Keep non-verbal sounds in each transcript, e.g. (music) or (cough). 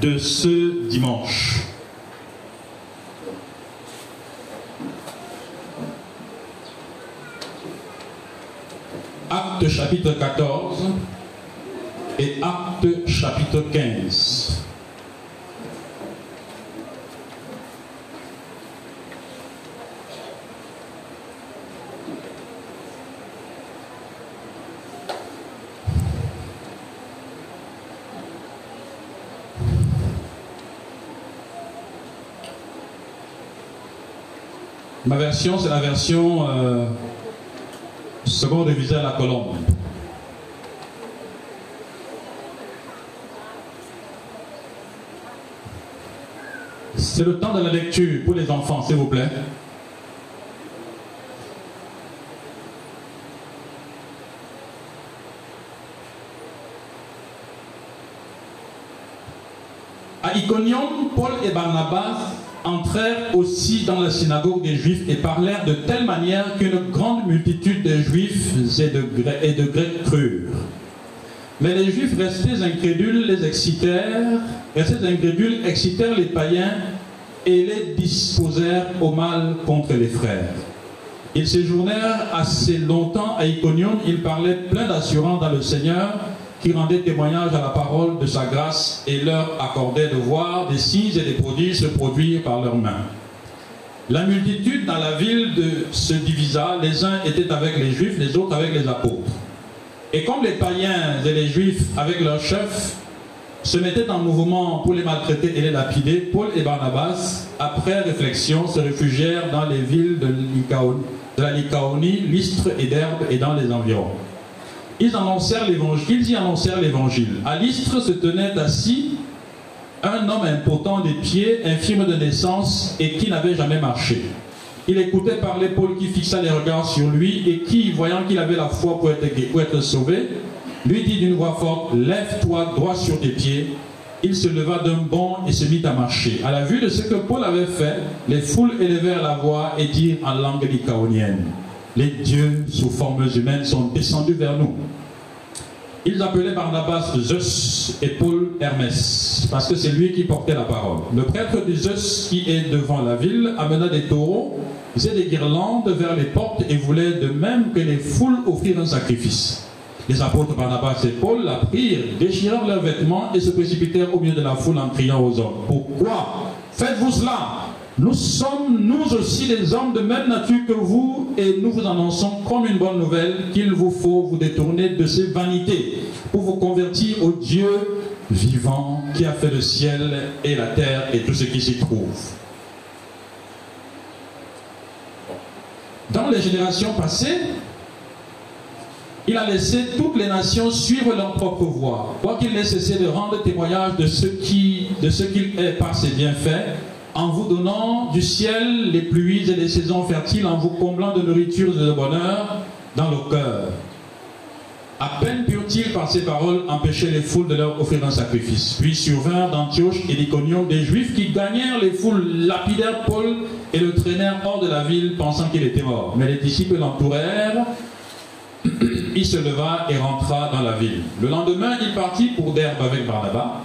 de ce dimanche. Acte chapitre 14 et Acte chapitre 15. Ma version, c'est la version euh, seconde révisée à la colombe. C'est le temps de la lecture pour les enfants, s'il vous plaît. À Iconium, Paul et Barnabas entrèrent aussi dans la synagogue des Juifs et parlèrent de telle manière qu'une grande multitude de Juifs et de, Grecs crurent. Mais les Juifs restés incrédules les excitèrent, restés incrédules excitèrent les païens et les disposèrent au mal contre les frères. Ils séjournèrent assez longtemps à Iconium, ils parlaient plein d'assurance dans le Seigneur, qui rendait témoignage à la parole de sa grâce et leur accordait de voir des signes et des prodiges se produire par leurs mains. La multitude dans la ville se divisa, les uns étaient avec les juifs, les autres avec les apôtres. Et comme les païens et les juifs avec leurs chefs se mettaient en mouvement pour les maltraiter et les lapider, Paul et Barnabas, après réflexion, se réfugièrent dans les villes de, de la Lycaonie, Lystre et d'Herbe et dans les environs. Ils annoncèrent l'évangile, y annoncèrent l'évangile. À l'Istre se tenait assis un homme impotent des pieds, infirme de naissance et qui n'avait jamais marché. Il écoutait parler Paul qui fixa les regards sur lui et qui, voyant qu'il avait la foi pour être, pour être sauvé, lui dit d'une voix forte, Lève-toi droit sur tes pieds. Il se leva d'un bond et se mit à marcher. À la vue de ce que Paul avait fait, les foules élevèrent la voix et dirent en langue lycaonienne, les dieux sous formes humaines sont descendus vers nous. Ils appelaient Barnabas Zeus et Paul Hermès, parce que c'est lui qui portait la parole. Le prêtre de Zeus, qui est devant la ville, amena des taureaux et des guirlandes vers les portes et voulait de même que les foules offrir un sacrifice. Les apôtres Barnabas et Paul la prirent, déchirèrent leurs vêtements et se précipitèrent au milieu de la foule en criant aux hommes. Pourquoi faites-vous cela? Nous sommes, nous aussi, des hommes de même nature que vous, et nous vous annonçons comme une bonne nouvelle qu'il vous faut vous détourner de ces vanités pour vous convertir au Dieu vivant qui a fait le ciel et la terre et tout ce qui s'y trouve. Dans les générations passées, il a laissé toutes les nations suivre leur propre voie, quoiqu'il ait cessé de rendre témoignage de ce qu'il est par ses bienfaits en vous donnant du ciel les pluies et les saisons fertiles, en vous comblant de nourriture et de bonheur dans le cœur. À peine purent-ils par ces paroles empêcher les foules de leur offrir un sacrifice. Puis survinrent d'Antioche et d'Iconium des Juifs qui gagnèrent les foules, lapidèrent Paul et le traînèrent hors de la ville pensant qu'il était mort. Mais les disciples l'entourèrent. Il se leva et rentra dans la ville. Le lendemain, il partit pour Derbe avec Barnabas.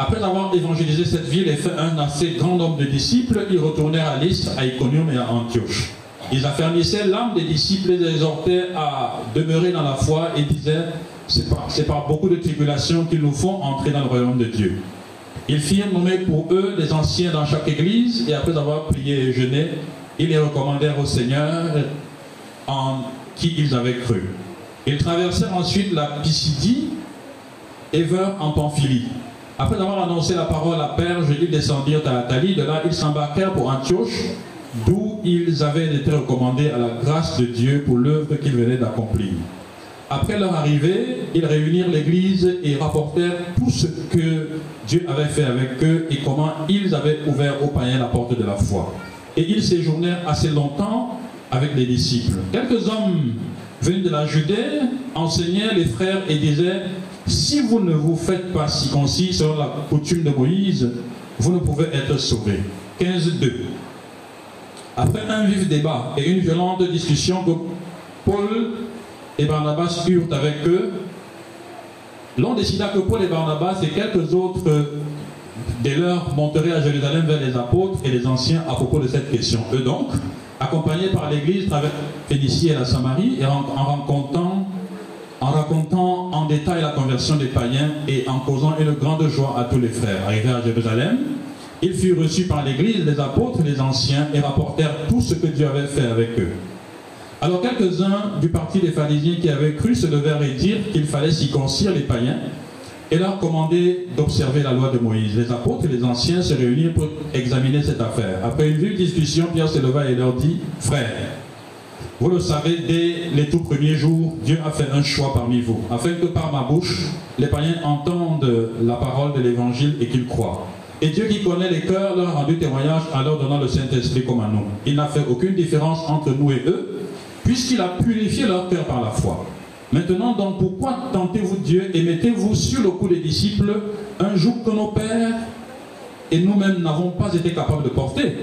Après avoir évangélisé cette ville et fait un assez grand nombre de disciples, ils retournèrent à Lystre, à Iconium et à Antioche. Ils affermissaient l'âme des disciples et les exhortaient à demeurer dans la foi et disaient c'est par, par beaucoup de tribulations qu'ils nous font entrer dans le royaume de Dieu. Ils firent nommer pour eux des anciens dans chaque église et après avoir prié et jeûné, ils les recommandèrent au Seigneur en qui ils avaient cru. Ils traversèrent ensuite la Pisidie et vinrent en Pamphylie. Après avoir annoncé la parole à Perge, ils descendirent à Athalie. De là, ils s'embarquèrent pour Antioche, d'où ils avaient été recommandés à la grâce de Dieu pour l'œuvre qu'ils venaient d'accomplir. Après leur arrivée, ils réunirent l'Église et rapportèrent tout ce que Dieu avait fait avec eux et comment ils avaient ouvert aux païens la porte de la foi. Et ils séjournèrent assez longtemps avec les disciples. Quelques hommes venus de la Judée enseignaient les frères et disaient si vous ne vous faites pas circoncis selon la coutume de Moïse, vous ne pouvez être sauvés. 15.2. Après un vif débat et une violente discussion que Paul et Barnabas eurent avec eux, l'on décida que Paul et Barnabas et quelques autres dès lors monterait à Jérusalem vers les apôtres et les anciens à propos de cette question. Eux donc, accompagnés par l'Église, traversent Phénicie et la Samarie et en, en racontant en racontant en détail la conversion des païens et en causant une grande joie à tous les frères. Arrivés à Jérusalem, ils furent reçus par l'Église, les apôtres les anciens et rapportèrent tout ce que Dieu avait fait avec eux. Alors quelques-uns du parti des pharisiens qui avaient cru se levèrent et dirent qu'il fallait circoncire les païens et leur commander d'observer la loi de Moïse. Les apôtres et les anciens se réunirent pour examiner cette affaire. Après une vive discussion, Pierre se leva et leur dit, Frères, vous le savez, dès les tout premiers jours, Dieu a fait un choix parmi vous, afin que par ma bouche, les païens entendent la parole de l'Évangile et qu'ils croient. Et Dieu qui connaît les cœurs leur a rendu témoignage en leur donnant le Saint-Esprit comme à nous. Il n'a fait aucune différence entre nous et eux, puisqu'il a purifié leur cœur par la foi. Maintenant donc, pourquoi tentez-vous Dieu et mettez-vous sur le cou des disciples un joug que nos pères et nous-mêmes n'avons pas été capables de porter?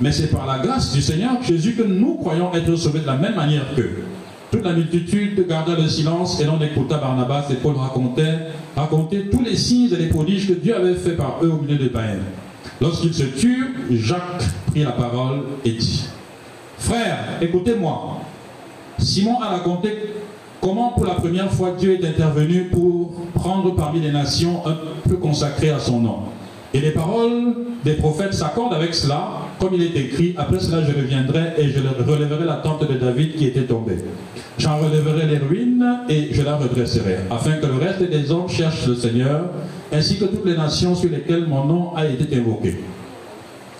Mais c'est par la grâce du Seigneur Jésus que nous croyons être sauvés de la même manière qu'eux. Toute la multitude garda le silence et l'on écouta Barnabas et Paul raconter, raconter tous les signes et les prodiges que Dieu avait fait par eux au milieu des païens. Lorsqu'ils se turent, Jacques prit la parole et dit Frères, écoutez-moi. Simon a raconté comment pour la première fois Dieu est intervenu pour prendre parmi les nations un peu consacré à son nom. Et les paroles des prophètes s'accordent avec cela, comme il est écrit, après cela je reviendrai et je relèverai la tente de David qui était tombée. J'en relèverai les ruines et je la redresserai, afin que le reste des hommes cherchent le Seigneur, ainsi que toutes les nations sur lesquelles mon nom a été invoqué.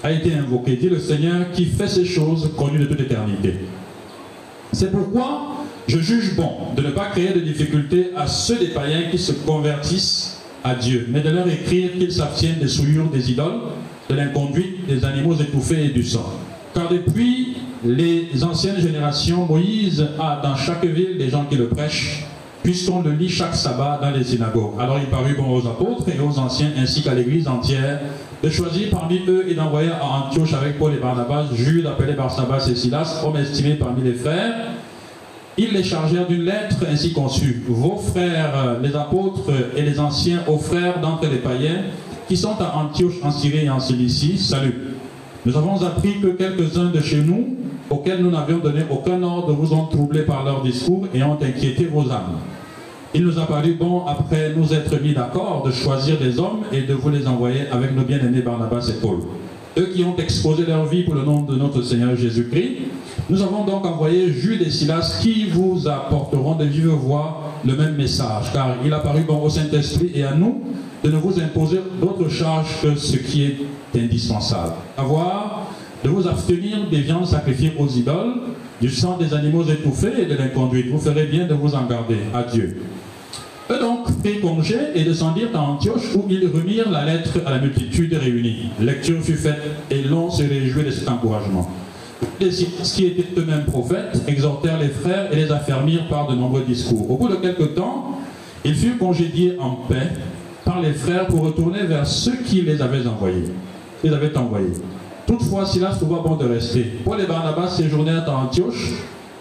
A été invoqué, dit le Seigneur, qui fait ces choses connues de toute éternité. C'est pourquoi je juge bon de ne pas créer de difficultés à ceux des païens qui se convertissent à Dieu, mais de leur écrire qu'ils s'abstiennent des souillures des idoles, de l'inconduite, des animaux étouffés et du sang. Car depuis les anciennes générations, Moïse a dans chaque ville des gens qui le prêchent, puisqu'on le lit chaque sabbat dans les synagogues. Alors il parut bon aux apôtres et aux anciens ainsi qu'à l'église entière de choisir parmi eux et d'envoyer à Antioche avec Paul et Barnabas, Jules appelé Barsabas et Silas, hommes estimés parmi les frères, ils les chargèrent d'une lettre ainsi conçue. Vos frères, les apôtres et les anciens, aux frères d'entre les païens, qui sont à Antioche, en Syrie et en Cilicie, salut. Nous avons appris que quelques-uns de chez nous, auxquels nous n'avions donné aucun ordre, vous ont troublé par leur discours et ont inquiété vos âmes. Il nous a paru bon, après nous être mis d'accord, de choisir des hommes et de vous les envoyer avec nos bien-aimés Barnabas et Paul. Eux qui ont exposé leur vie pour le nom de notre Seigneur Jésus-Christ, nous avons donc envoyé Jules et Silas qui vous apporteront de vive voix le même message, car il a paru bon au Saint-Esprit et à nous de ne vous imposer d'autres charges que ce qui est indispensable. Avoir de vous abstenir des viandes sacrifiées aux idoles, du sang des animaux étouffés et de l'inconduite. Vous ferez bien de vous en garder. Adieu. Eux donc prirent congé et descendirent à Antioche où ils remirent la lettre à la multitude réunie. Lecture fut faite et l'on se réjouit de cet encouragement. Les qui étaient eux-mêmes prophètes exhortèrent les frères et les affermirent par de nombreux discours. Au bout de quelque temps, ils furent congédiés en paix par les frères pour retourner vers ceux qui les avaient envoyés. Ils avaient envoyés. Toutefois, Silas trouva bon de rester. Paul et Barnabas séjournèrent à Antioche,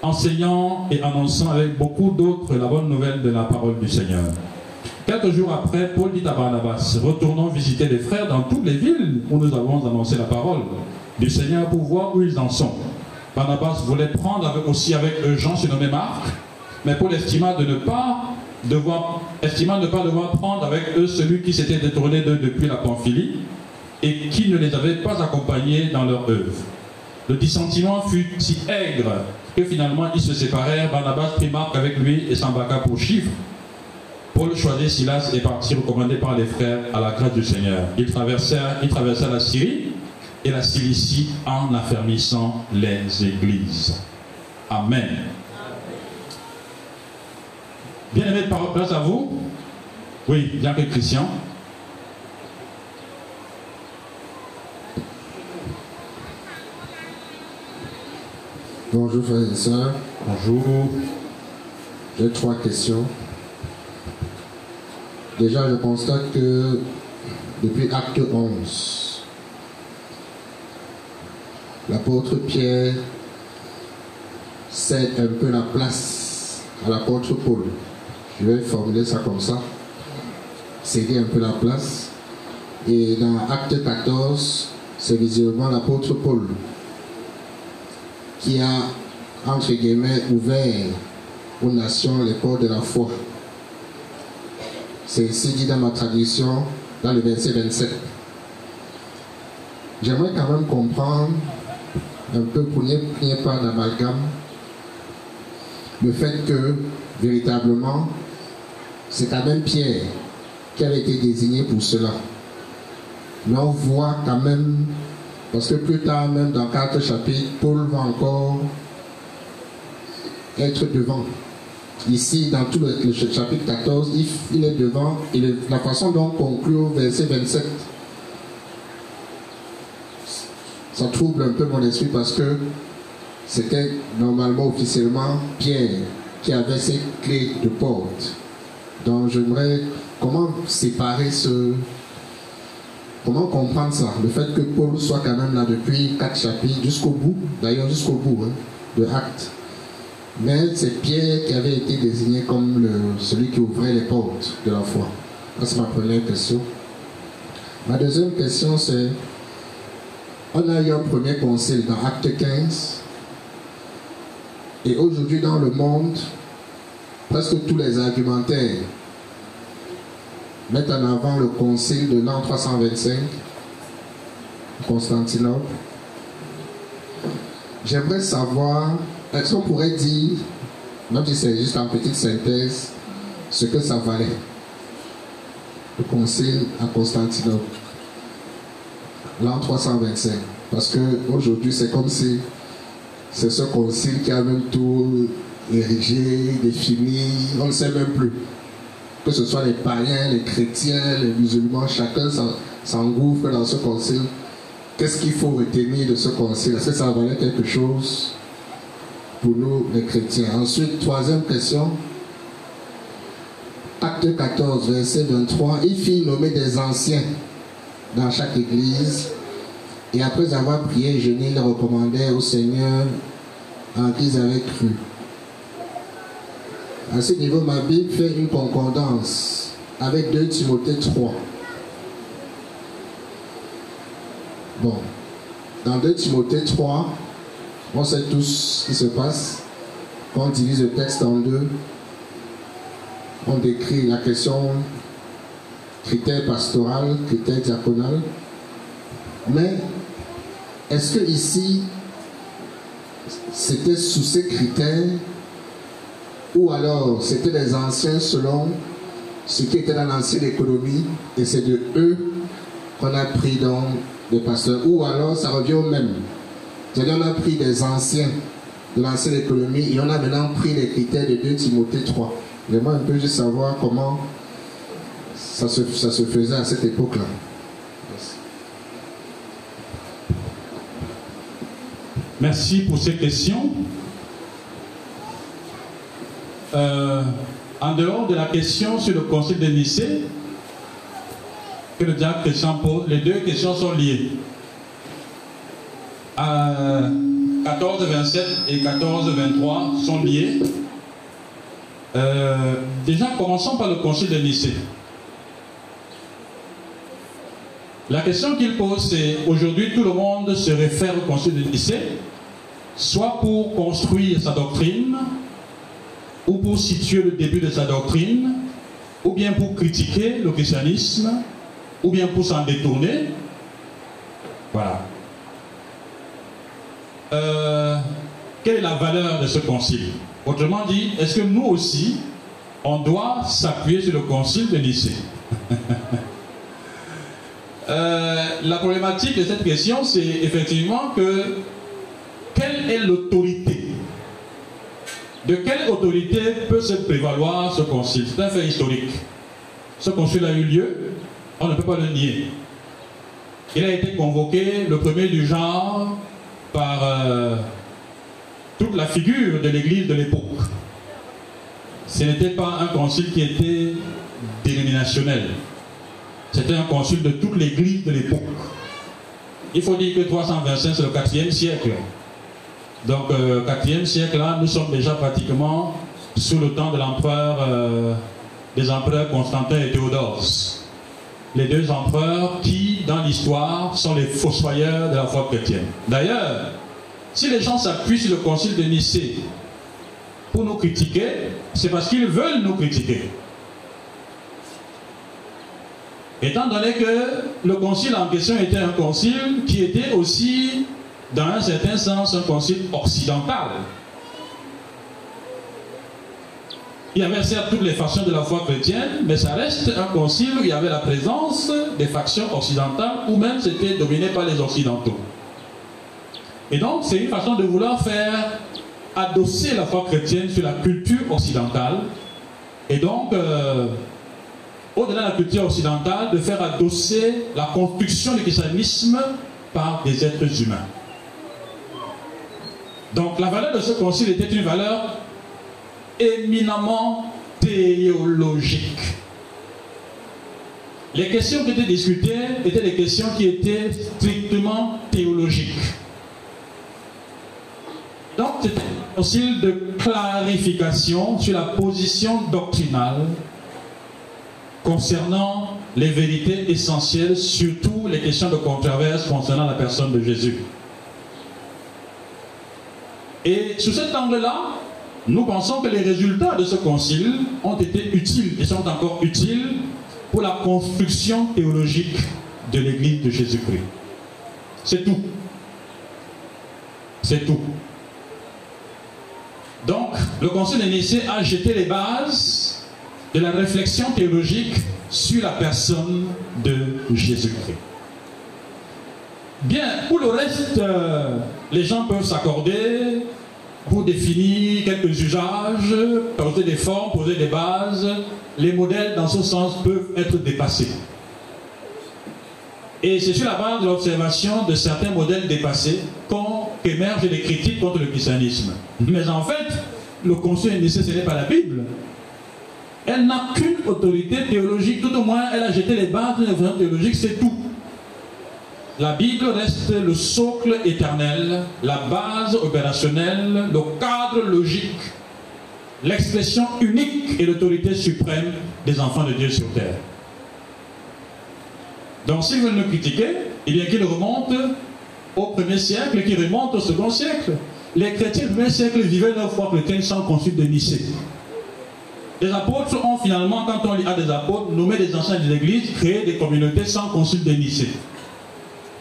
enseignant et annonçant avec beaucoup d'autres la bonne nouvelle de la parole du Seigneur. Quelques jours après, Paul dit à Barnabas, retournons visiter les frères dans toutes les villes où nous avons annoncé la parole du Seigneur pour voir où ils en sont. Barnabas voulait prendre aussi avec eux Jean surnommé Marc, mais Paul estima de ne pas devoir, estima ne pas devoir prendre avec eux celui qui s'était détourné d'eux depuis la Pamphylie et qui ne les avait pas accompagnés dans leur œuvre. Le dissentiment fut si aigre que finalement ils se séparèrent. Barnabas prit Marc avec lui et s'embarqua pour Chypre. Paul choisit Silas et partit recommandé par les frères à la grâce du Seigneur. Ils traversèrent, ils traversèrent la Syrie et la Cilicie en affermissant les églises. Amen. Bien aimé, place à vous. Oui, bien que Christian. Bonjour frères et sœurs. Bonjour. J'ai trois questions. Déjà, je constate que depuis acte 11, l'apôtre Pierre cède un peu la place à l'apôtre Paul. Je vais formuler ça comme ça. Céder un peu la place. Et dans Acte 14, c'est visiblement l'apôtre Paul qui a, entre guillemets, ouvert aux nations les portes de la foi. C'est ici dit dans ma traduction, dans le verset 27. J'aimerais quand même comprendre un peu pour n'y pas d'amalgame le fait que véritablement c'est quand même Pierre qui avait été désigné pour cela. Mais on voit quand même, parce que plus tard, même dans quatre chapitres, Paul va encore être devant. Ici, dans tout le, chapitre 14, il, est devant, et la façon dont on conclut au verset 27, ça trouble un peu mon esprit parce que c'était normalement officiellement Pierre qui avait ces clés de porte. Donc j'aimerais comment séparer ce... Comment comprendre ça? Le fait que Paul soit quand même là depuis quatre chapitres jusqu'au bout, d'ailleurs jusqu'au bout hein, de Actes. Mais c'est Pierre qui avait été désigné comme celui qui ouvrait les portes de la foi. c'est ma première question. Ma deuxième question, c'est, on a eu un premier conseil dans Acte 15. Et aujourd'hui, dans le monde, presque tous les argumentaires mettent en avant le concile de l'an 325, Constantinople. J'aimerais savoir, est-ce qu'on pourrait dire, même si c'est juste en petite synthèse, ce que ça valait, le concile à Constantinople, l'an 325. Parce qu'aujourd'hui, c'est comme si c'est ce concile qui a même tout érigé, défini, on ne sait même plus. Que ce soit les païens, les chrétiens, les musulmans, chacun s'engouffre dans ce concile. Qu'est-ce qu'il faut retenir de ce concile? Est-ce que ça valait quelque chose pour nous, les chrétiens? Ensuite, troisième question. Acte 14, verset 23. Il fit nommer des anciens dans chaque église. Et après avoir prié, je les recommandait au Seigneur en qui ils avaient cru. À ce niveau, ma Bible fait une concordance avec 2 Timothée 3. Bon, dans 2 Timothée 3, on sait tous ce qui se passe. Quand on divise le texte en deux, on décrit la question critère pastoral, critère diaconal. Mais est-ce que ici, c'était sous ces critères ou alors c'était les anciens selon ce qui était dans l'ancienne économie et c'est de eux qu'on a pris dans des pasteurs ou alors ça revient au même. C'est-à-dire on a pris des anciens de l'ancienne économie et on a maintenant pris les critères de 2 Timothée 3. Vraiment un peu juste savoir comment ça se, ça se faisait à cette époque-là. Merci pour ces questions. Euh, en dehors de la question sur le concile de Nicée, que le diable Christian pose, les deux questions sont liées. Euh, 14, 27 et 14, 23 sont liées. Euh, déjà, commençons par le concile de Nicée. La question qu'il pose, c'est aujourd'hui tout le monde se réfère au concile de Nicée, soit pour construire sa doctrine, ou pour situer le début de sa doctrine, ou bien pour critiquer le christianisme, ou bien pour s'en détourner. Voilà. Euh, quelle est la valeur de ce concile? Autrement dit, est-ce que nous aussi, on doit s'appuyer sur le concile de Nicée? (laughs) Euh, La problématique de cette question, c'est effectivement que quelle est l'autorité de quelle autorité peut se prévaloir ce concile C'est un fait historique. Ce concile a eu lieu, on ne peut pas le nier. Il a été convoqué, le premier du genre, par euh, toute la figure de l'Église de l'époque. Ce n'était pas un concile qui était dénominationnel. C'était un concile de toute l'Église de l'époque. Il faut dire que 325, c'est le 4e siècle. Donc, euh, 4e siècle, là, nous sommes déjà pratiquement sous le temps de l'empereur, euh, des empereurs Constantin et Théodore. les deux empereurs qui, dans l'histoire, sont les fossoyeurs de la foi chrétienne. D'ailleurs, si les gens s'appuient sur le concile de Nicée pour nous critiquer, c'est parce qu'ils veulent nous critiquer. Étant donné que le concile en question était un concile qui était aussi, dans un certain sens, un concile occidental. Il y avait certes toutes les factions de la foi chrétienne, mais ça reste un concile où il y avait la présence des factions occidentales, ou même c'était dominé par les occidentaux. Et donc, c'est une façon de vouloir faire adosser la foi chrétienne sur la culture occidentale, et donc, euh, au-delà de la culture occidentale, de faire adosser la construction du christianisme par des êtres humains. Donc, la valeur de ce concile était une valeur éminemment théologique. Les questions qui étaient discutées étaient des questions qui étaient strictement théologiques. Donc c'était un concile de clarification sur la position doctrinale concernant les vérités essentielles, surtout les questions de controverse concernant la personne de Jésus. Et sous cet angle-là, nous pensons que les résultats de ce concile ont été utiles et sont encore utiles pour la construction théologique de l'Église de Jésus-Christ. C'est tout. C'est tout. Donc, le concile initié a jeté les bases de la réflexion théologique sur la personne de Jésus-Christ. Bien, pour le reste, euh, les gens peuvent s'accorder pour définir quelques usages, poser des formes, poser des bases. Les modèles, dans ce sens, peuvent être dépassés. Et c'est sur la base de l'observation de certains modèles dépassés qu'émergent les critiques contre le christianisme. Mais en fait, le conseil initié, ce n'est pas la Bible. Elle n'a qu'une autorité théologique, tout au moins elle a jeté les bases d'une théologique, c'est tout. La Bible reste le socle éternel, la base opérationnelle, le cadre logique, l'expression unique et l'autorité suprême des enfants de Dieu sur terre. Donc s'ils veulent nous critiquer, eh bien qu'ils remontent au premier siècle et qu'ils remontent au second siècle. Les chrétiens du premier siècle vivaient leur foi chrétienne sans concile de Nicée. Les apôtres ont finalement, quand on lit à des apôtres, nommé des anciens de l'Église, créé des communautés sans concile de Nicée.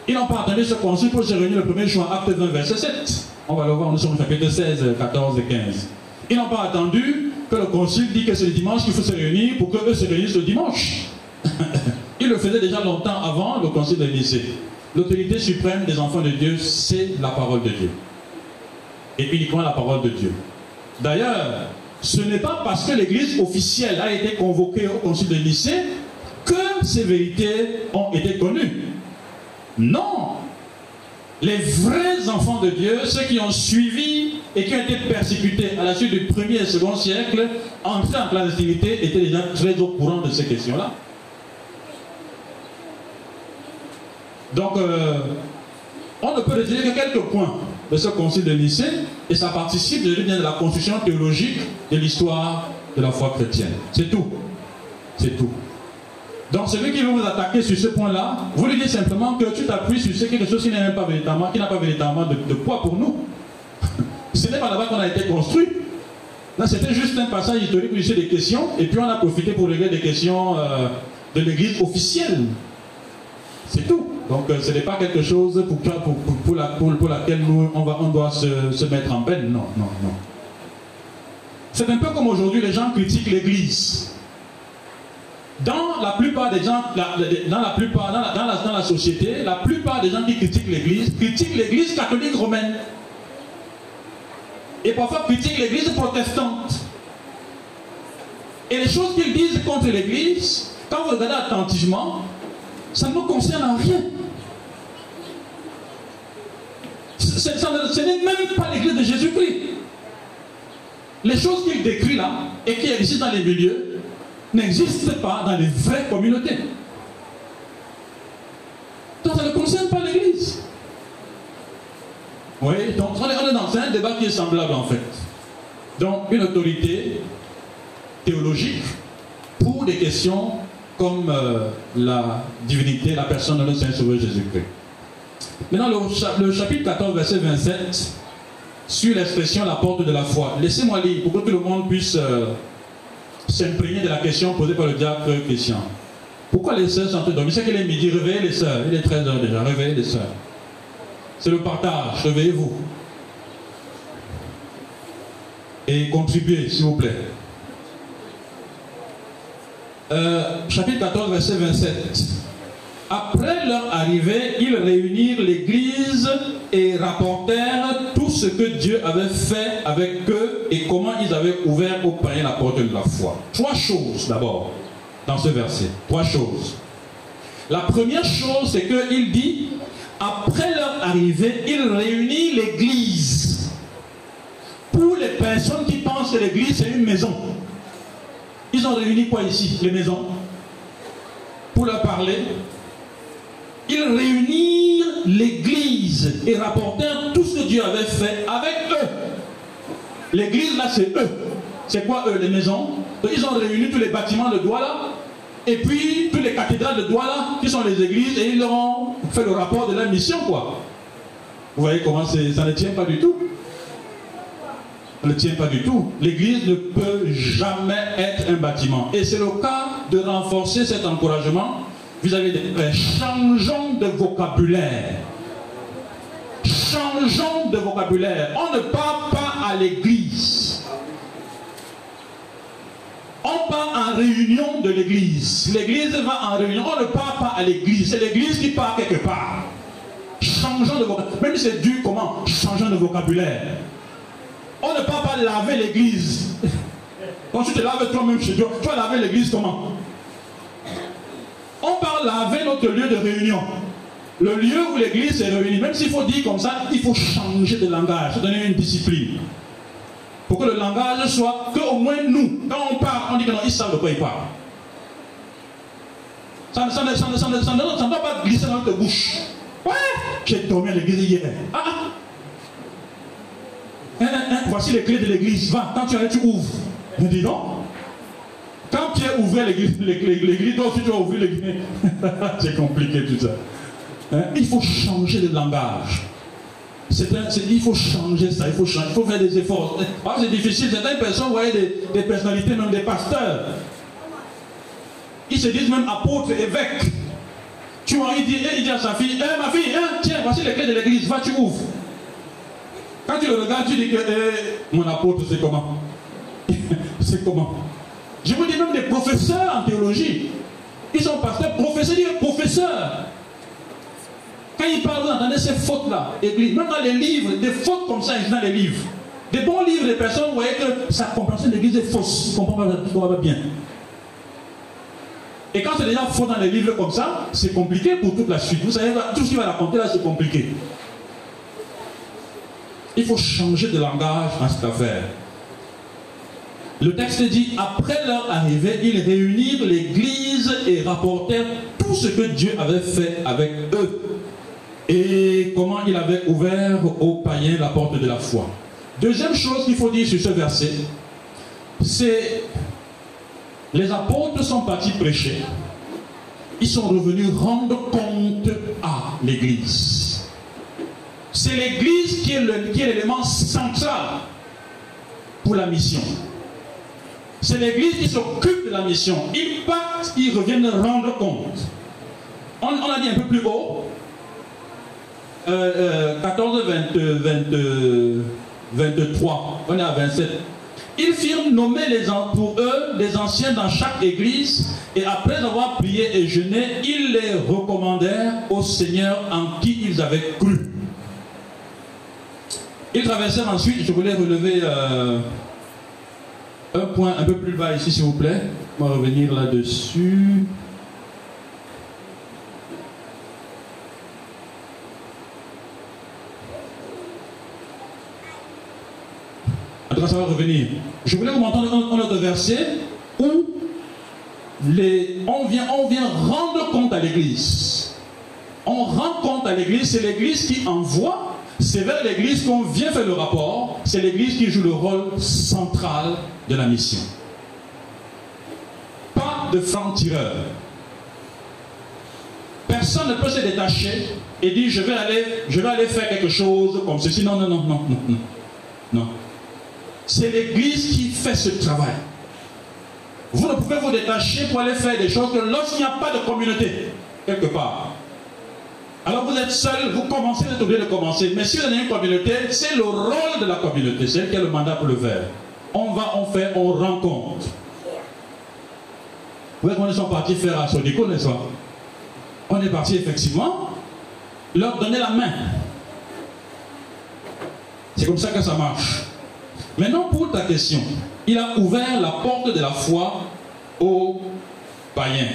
Ils n'ont pas attendu ce concile pour se réunir le premier juin, acte 20, verset 7. On va le voir, nous sommes au chapitre 16, 14 et 15. Ils n'ont pas attendu que le concile dit que c'est le dimanche qu'il faut se réunir pour qu'eux se réunissent le dimanche. (laughs) Ils le faisaient déjà longtemps avant le concile de Nicée. L'autorité suprême des enfants de Dieu, c'est la parole de Dieu. Et uniquement la parole de Dieu. D'ailleurs, ce n'est pas parce que l'église officielle a été convoquée au concile de Nicée que ces vérités ont été connues. Non. Les vrais enfants de Dieu, ceux qui ont suivi et qui ont été persécutés à la suite du premier et second siècle, entrés en clandestinité, étaient déjà très au courant de ces questions-là. Donc, euh, on ne peut dire que quelques points de ce concile de lycée, et ça participe bien de la construction théologique de l'histoire de la foi chrétienne. C'est tout. C'est tout. Donc celui qui veut vous attaquer sur ce point-là, vous lui dites simplement que tu t'appuies sur quelque chose qui n'a pas véritablement, qui n'a pas véritablement de, poids pour nous. (laughs) ce n'est pas là-bas qu'on a été construit. Là, c'était juste un passage historique où des questions, et puis on a profité pour régler des questions euh, de l'église officielle. C'est tout. Donc euh, ce n'est pas quelque chose pour, pour, la, pour laquelle nous, on, va, on doit se mettre en peine. Non, non, non. C'est un peu comme aujourd'hui les gens critiquent l'église. Dans la plupart des gens, dans la plupart, dans la, dans la, société, la plupart des gens qui critiquent l'Église critiquent l'Église catholique romaine. Et parfois critiquent l'Église protestante. Et les choses qu'ils disent contre l'Église, quand vous regardez attentivement, ça ne nous concerne en rien. Ce n'est même pas l'Église de Jésus-Christ. Les choses qu'il décrit là et qui existent dans les milieux, n'existe pas dans les vraies communautés. Donc ça ne concerne pas l'Église. Oui, donc on est dans un débat qui est semblable en fait. Donc une autorité théologique pour des questions comme euh, la divinité, la personne de notre Seigneur Sauveur Jésus-Christ. Maintenant, le, chapitre 14, verset 27, sur l'expression la porte de la foi. Laissez-moi lire pour que tout le monde puisse euh, s'imprégner de la question posée par le diacre Christian. Pourquoi les sœurs sont dormies? C'est qu'il est midi, réveillez les sœurs. Il est 13h déjà, réveillez les sœurs. C'est le partage, réveillez-vous. Et contribuez, s'il vous plaît. Euh, chapitre 14, verset 27. Après leur arrivée, ils réunirent l'église et rapportèrent tout ce que Dieu avait fait avec eux et comment ils avaient ouvert aux païens la porte de la foi. Trois choses d'abord dans ce verset. Trois choses. La première chose, c'est qu'il dit, après leur arrivée, il réunit l'église. Pour les personnes qui pensent que l'église c'est une maison, ils ont réuni quoi ici Les maisons? Pour leur parler, ils réunirent l'église et rapportèrent tout ce que Dieu avait fait avec eux. L'église là, c'est eux. C'est quoi eux Les maisons? ils ont réuni tous les bâtiments de Douala et puis toutes les cathédrales de Douala qui sont les églises et ils leur ont fait le rapport de la mission quoi. Vous voyez comment ça ne tient pas du tout Ça ne tient pas du tout. L'église ne peut jamais être un bâtiment. Et c'est le cas de renforcer cet encouragement vis-à-vis des Changeons de vocabulaire. Changeons de vocabulaire. On ne part pas à l'église. On part en réunion de l'église. L'église va en réunion. On ne part pas à l'église. C'est l'église qui part quelque part. Changeons de vocabulaire. Même si c'est dur, comment? Changeons de vocabulaire. On ne part pas laver l'église. Quand tu te laves toi-même chez Dieu, tu vas laver l'église comment? parle laver notre lieu de réunion. Le lieu où l'église est réunie, même s'il faut dire comme ça, il faut changer de langage, donner une discipline. Pour que le langage soit que au moins nous, quand on parle, on dit que non, ils savent de quoi ils parlent. Ça, ne doit pas glisser dans notre bouche. Ouais, j'ai dormi à l'église hier. Ah, ah. Hein, hein, hein, voici les clés de l'église. Va, quand tu arrives, tu ouvres. Je dis non. Quand Pierre ouvrait l'église, l'église, toi aussi tu vas ouvrir l'église. (laughs) c'est compliqué tout ça. Hein? Il faut changer de langage. il faut changer ça, il faut, changer, il faut faire des efforts. Ah, c'est difficile. Certaines personnes, vous voyez, des, des, personnalités, même des pasteurs. Ils se disent même apôtres, évêques. Tu vois, il dit, il dit à sa fille, eh, ma fille, hein, tiens, voici les clés de l'église, va, tu ouvres. Quand tu le regardes, tu dis que eh, mon apôtre, c'est comment? (laughs) C'est comment? Je vous dis même des professeurs en théologie. Ils sont pasteurs, professeurs, dire professeurs. Quand ils parlent, vous entendez ces fautes-là. Même dans les livres, des fautes comme ça, ils dans les livres. Des bons livres, des personnes, vous voyez que sa compréhension de l'église est fausse. Ils ne comprennent pas, bien. Et quand c'est déjà faux dans les livres comme ça, c'est compliqué pour toute la suite. Vous savez, tout ce qu'il va raconter là, c'est compliqué. Il faut changer de langage dans cette affaire. Le texte dit, après leur arrivée, ils réunirent l'église et rapportèrent tout ce que Dieu avait fait avec eux et comment il avait ouvert aux païens la porte de la foi. Deuxième chose qu'il faut dire sur ce verset, c'est les apôtres sont partis prêcher. Ils sont revenus rendre compte à l'église. C'est l'église qui est l'élément central pour la mission. C'est l'église qui s'occupe de la mission. Ils partent, ils reviennent rendre compte. On, a dit un peu plus haut, 14, 23, on est à 27. Ils firent nommer pour eux les anciens dans chaque église et après avoir prié et jeûné, ils les recommandèrent au Seigneur en qui ils avaient cru. Ils traversèrent ensuite, je voulais relever euh, un point un peu plus bas ici, s'il vous plaît. On va revenir là-dessus. Cas, ça va revenir. Je voulais vous montrer un, autre verset où les, on, vient, on vient rendre compte à l'Église. On rend compte à l'Église, c'est l'Église qui envoie c'est vers l'Église qu'on vient faire le rapport. C'est l'Église qui joue le rôle central de la mission. Pas de franc-tireur. personne ne peut se détacher et dire je vais aller, je vais aller faire quelque chose comme ceci. Non, non, non, non, non, non. non. C'est l'Église qui fait ce travail. Vous ne pouvez vous détacher pour aller faire des choses que lorsqu'il n'y a pas de communauté, quelque part. Alors vous êtes seul, vous commencez, vous êtes obligé de commencer. Mais si vous avez une communauté, c'est le rôle de la communauté, c'est elle qui a le mandat pour le faire. On va, on fait, on rencontre. Vous voyez qu'on sont partis faire à Sodico, n'est-ce pas? On est parti effectivement leur donner la main. C'est comme ça que ça marche. Maintenant, pour ta question, il a ouvert la porte de la foi aux païens.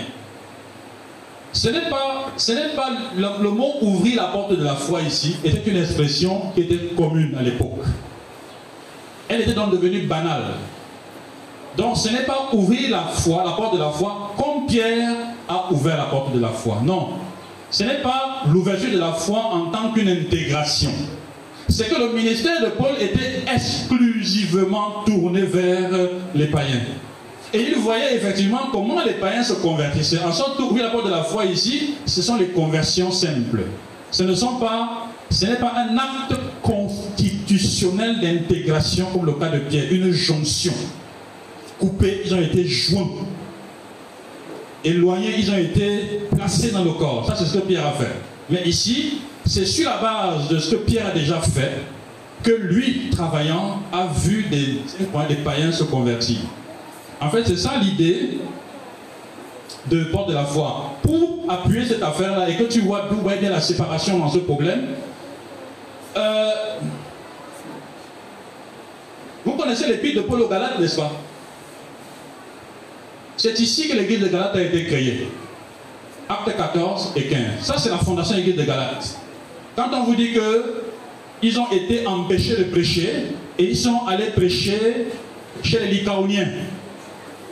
Ce n'est pas, ce n'est pas le, mot ouvrir la porte de la foi ici était une expression qui était commune à l'époque. Elle était donc devenue banale. Donc ce n'est pas ouvrir la foi, la porte de la foi, comme Pierre a ouvert la porte de la foi. Non. Ce n'est pas l'ouverture de la foi en tant qu'une intégration c'est que le ministère de Paul était exclusivement tourné vers les païens. Et il voyait effectivement comment les païens se convertissaient. En sorte que, la porte de la foi ici, ce sont les conversions simples. Ce ne sont pas, ce n'est pas un acte constitutionnel d'intégration comme le cas de Pierre, une jonction. Coupés, ils ont été joints. Éloignés, ils ont été placés dans le corps. Ça, c'est ce que Pierre a fait. Mais ici, c'est sur la base de ce que Pierre a déjà fait que lui, travaillant, a vu des, des païens se convertir. En fait, c'est ça l'idée de porte de la foi. Pour appuyer cette affaire-là et que tu vois d'où va bien la séparation dans ce problème, euh, vous connaissez l'épître de Paul aux Galates, n'est-ce pas? C'est ici que l'église de Galates a été créée. Acte 14 et 15. Ça, c'est la fondation de l'église de Galates. Quand on vous dit que ils ont été empêchés de prêcher et ils sont allés prêcher chez les Lycaoniens.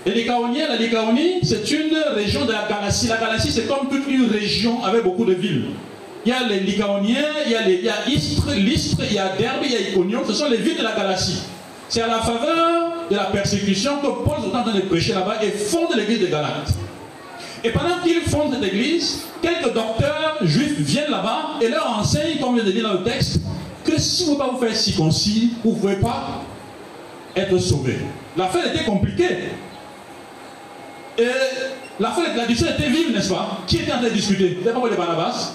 Les Lycaoniens, la Lycaonie, c'est une région de la Galatie. La Galatie, c'est comme toute une région avec beaucoup de villes. Il y a les Lycaoniens, il y a, les, il y a Istre, Lystre, il y a Derbe, il y a Iconium. Ce sont les villes de la Galatie. C'est à la faveur de la persécution que Paul est en train de prêcher là-bas et fonde l'église de Galate. Et pendant qu'ils fondent cette église, quelques docteurs juifs viennent là-bas et leur enseignent, comme je l'ai dit dans le texte, que si vous ne pouvez pas vous faire circoncis, vous ne pouvez pas être sauvé. L'affaire était compliquée. Et l'affaire, la discussion était vive, n'est-ce pas? Qui était en train de discuter? C'est pas pour les Barnabas?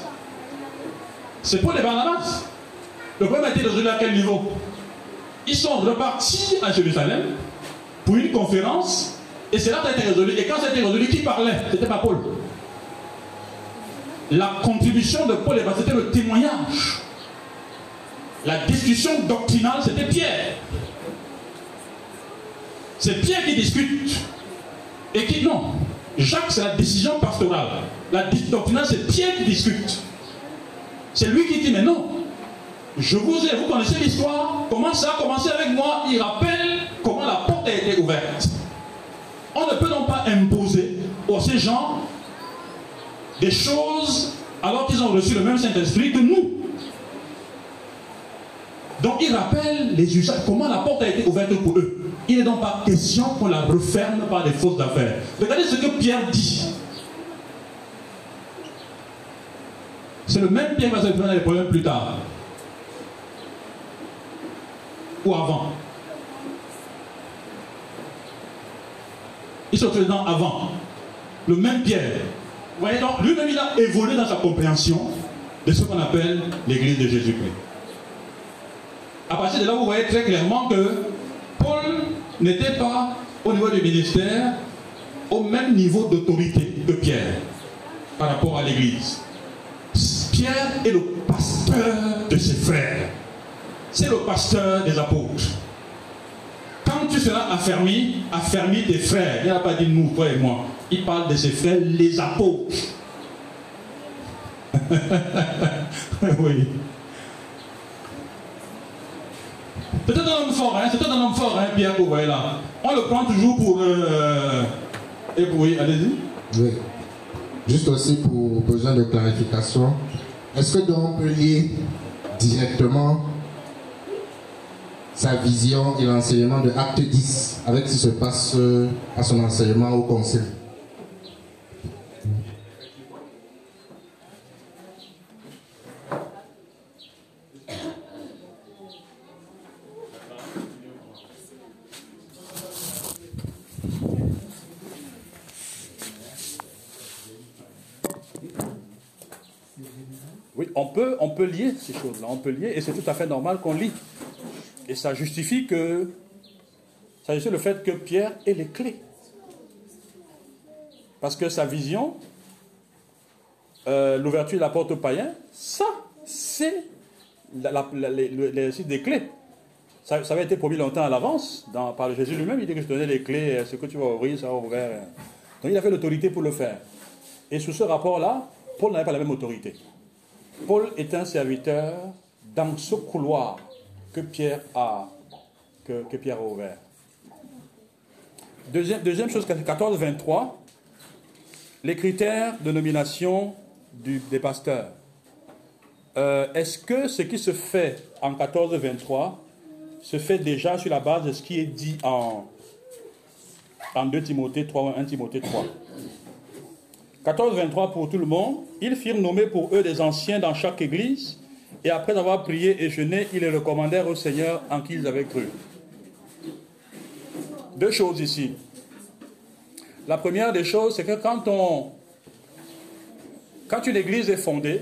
C'est pour les Barnabas. Le problème été résolu à quel niveau Ils sont repartis à Jérusalem pour une conférence et c'est là que a été résolu. Et quand ça a été résolu, qui parlait? C'était pas Paul. La contribution de Paul, c'était le témoignage. La discussion doctrinale, c'était Pierre. C'est Pierre qui discute. Et qui, non. Jacques, c'est la décision pastorale. La doctrinale, c'est Pierre qui discute. C'est lui qui dit, mais non. Je vous ai, vous connaissez l'histoire. Comment ça a commencé avec moi? Il rappelle comment la porte a été ouverte. On ne peut donc pas imposer aux ces gens des choses alors qu'ils ont reçu le même Saint-Esprit que nous. Donc il rappelle les usages, comment la porte a été ouverte pour eux. Il n'est donc pas question qu'on la referme par des fausses affaires. Regardez ce que Pierre dit. C'est le même Pierre qui va se prendre les problèmes plus tard. Ou avant. Il se dans avant. Le même Pierre. Vous voyez donc, lui-même, il a évolué dans sa compréhension de ce qu'on appelle l'église de Jésus-Christ. À partir de là, vous voyez très clairement que Paul n'était pas au niveau du ministère au même niveau d'autorité que Pierre par rapport à l'église. Pierre est le pasteur de ses frères. C'est le pasteur des apôtres tu seras affermi, affermi tes frères. Il n'a pas dit nous, toi et moi. Il parle de ses frères, les apôtres. (laughs) oui. Peut-être un homme fort, hein? c'est un homme fort, hein, Pierre, vous là. On le prend toujours pour. Euh... Allez-y. Oui. Juste aussi pour besoin de clarification. Est-ce que donc on peut lier directement sa vision et l'enseignement de Acte 10 avec ce qui se passe euh, à son enseignement au conseil. On peut, on peut lier ces choses-là, on peut lier, et c'est tout à fait normal qu'on lit. Et ça justifie que, ça justifie le fait que Pierre ait les clés. Parce que sa vision, euh, l'ouverture de la porte aux païens, ça, c'est l'exercice des clés. Ça, avait été promis longtemps à l'avance par Jésus lui-même. Il dit que je donnais les clés, euh, ce que tu vas ouvrir, ça va ouvrir. Donc il a fait l'autorité pour le faire. Et sous ce rapport-là, Paul n'avait pas la même autorité. Paul est un serviteur dans ce couloir que Pierre a, que, Pierre a ouvert. Deuxième, deuxième chose, 14-23, les critères de nomination des pasteurs. Euh, est-ce que ce qui se fait en 14-23 se fait déjà sur la base de ce qui est dit en, en 2 Timothée 3, 1 Timothée 3 14-23 pour tout le monde. Ils firent nommer pour eux des anciens dans chaque église, et après avoir prié et jeûné, ils les recommandèrent au Seigneur en qui ils avaient cru. Deux choses ici. La première des choses, c'est que quand on, quand une église est fondée,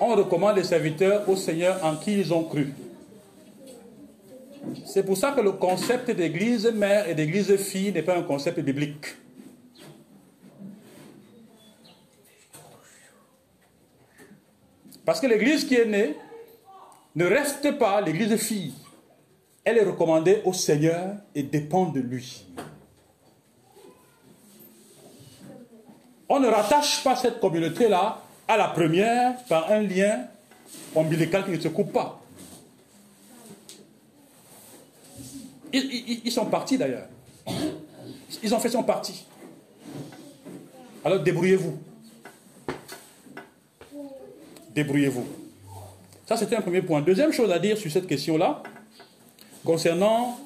on recommande les serviteurs au Seigneur en qui ils ont cru. C'est pour ça que le concept d'église mère et d'église fille n'est pas un concept biblique. Parce que l'église qui est née ne reste pas l'église fille. Elle est recommandée au Seigneur et dépend de lui. On ne rattache pas cette communauté-là à la première par un lien ombilical qui ne se coupe pas. Ils, sont partis d'ailleurs. Ils ont fait son parti. Alors débrouillez-vous. Débrouillez-vous. Ça, c'était un premier point. Deuxième chose à dire sur cette question-là, concernant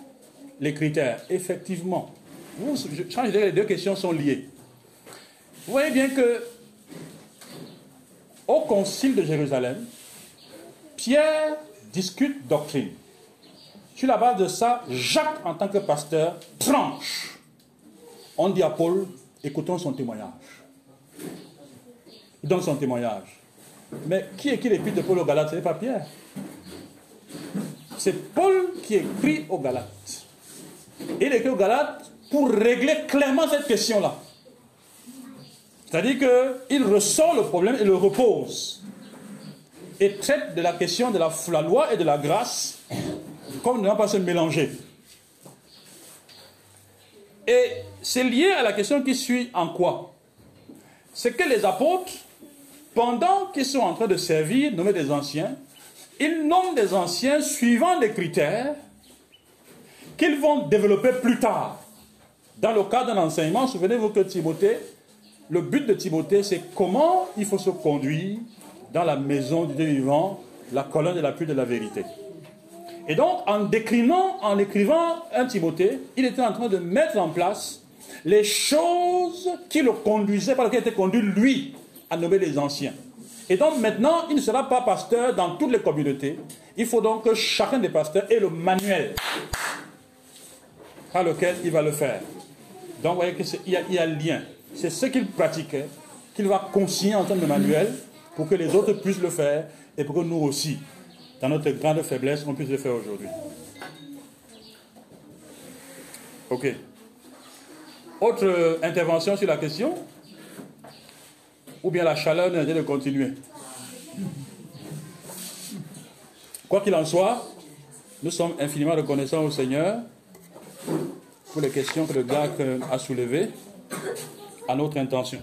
les critères. Effectivement, vous, je, les deux questions sont liées. Vous voyez bien que au concile de Jérusalem, Pierre discute doctrine. Sur la base de ça, Jacques, en tant que pasteur, tranche. On dit à Paul, écoutons son témoignage. Il donne son témoignage. Mais qui écrit l'épître de Paul aux Galates Ce n'est pas Pierre. C'est Paul qui écrit aux Galates. Il écrit aux Galates pour régler clairement cette question-là. C'est-à-dire qu'il ressort le problème et le repose. Et traite de la question de la, loi et de la grâce comme ne pas se mélanger. Et c'est lié à la question qui suit en quoi? C'est que les apôtres, pendant qu'ils sont en train de servir, nommer des anciens, ils nomment des anciens suivant des critères qu'ils vont développer plus tard. Dans le cadre d'un enseignement, souvenez-vous que Timothée le but de Timothée, c'est comment il faut se conduire dans la maison du Dieu vivant, la colonne de la pluie de la vérité. Et donc, en déclinant, en écrivant un Timothée, il était en train de mettre en place les choses qui le conduisaient, par lesquelles était conduit lui à nommer les anciens. Et donc maintenant, il ne sera pas pasteur dans toutes les communautés. Il faut donc que chacun des pasteurs ait le manuel par lequel il va le faire. Donc vous voyez qu'il y, y, a le lien c'est ce qu'il pratiquait, qu'il va consigner en termes de manuel pour que les autres puissent le faire et pour que nous aussi, dans notre grande faiblesse, on puisse le faire aujourd'hui. Ok. Autre intervention sur la question? Ou bien la chaleur nous de continuer Quoi qu'il en soit, nous sommes infiniment reconnaissants au Seigneur pour les questions que le gars a soulevées à notre intention.